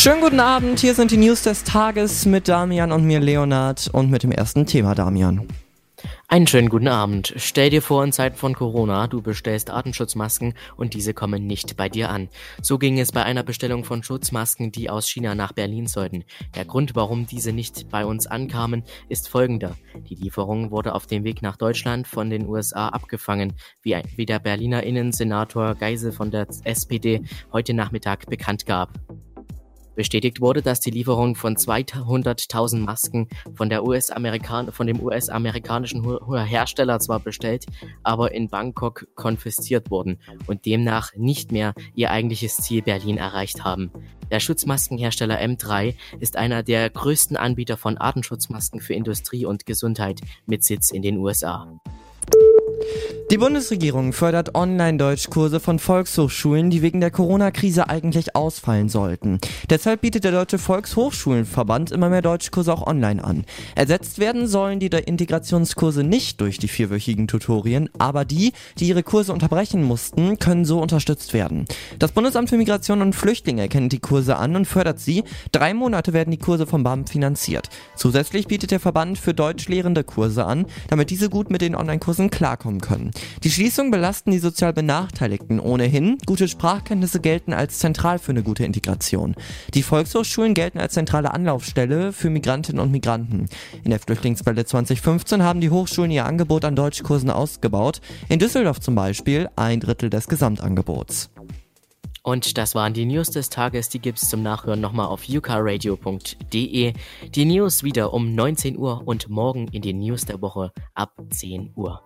Schönen guten Abend, hier sind die News des Tages mit Damian und mir Leonard und mit dem ersten Thema Damian. Einen schönen guten Abend. Stell dir vor, in Zeiten von Corona, du bestellst Atemschutzmasken und diese kommen nicht bei dir an. So ging es bei einer Bestellung von Schutzmasken, die aus China nach Berlin sollten. Der Grund, warum diese nicht bei uns ankamen, ist folgender. Die Lieferung wurde auf dem Weg nach Deutschland von den USA abgefangen, wie, wie der Berliner Innensenator Geisel von der SPD heute Nachmittag bekannt gab. Bestätigt wurde, dass die Lieferung von 200.000 Masken von, der US von dem US-amerikanischen Hersteller zwar bestellt, aber in Bangkok konfisziert wurden und demnach nicht mehr ihr eigentliches Ziel Berlin erreicht haben. Der Schutzmaskenhersteller M3 ist einer der größten Anbieter von Artenschutzmasken für Industrie und Gesundheit mit Sitz in den USA. Die Bundesregierung fördert Online-Deutschkurse von Volkshochschulen, die wegen der Corona-Krise eigentlich ausfallen sollten. Deshalb bietet der Deutsche Volkshochschulenverband immer mehr Deutschkurse auch online an. Ersetzt werden sollen die Integrationskurse nicht durch die vierwöchigen Tutorien, aber die, die ihre Kurse unterbrechen mussten, können so unterstützt werden. Das Bundesamt für Migration und Flüchtlinge erkennt die Kurse an und fördert sie. Drei Monate werden die Kurse vom BAM finanziert. Zusätzlich bietet der Verband für Deutschlehrende Kurse an, damit diese gut mit den Online-Kursen klarkommen können. Die Schließungen belasten die sozial Benachteiligten ohnehin. Gute Sprachkenntnisse gelten als zentral für eine gute Integration. Die Volkshochschulen gelten als zentrale Anlaufstelle für Migrantinnen und Migranten. In der Flüchtlingswelle 2015 haben die Hochschulen ihr Angebot an Deutschkursen ausgebaut. In Düsseldorf zum Beispiel ein Drittel des Gesamtangebots. Und das waren die News des Tages. Die gibt's zum Nachhören nochmal auf ukaradio.de. Die News wieder um 19 Uhr und morgen in den News der Woche ab 10 Uhr.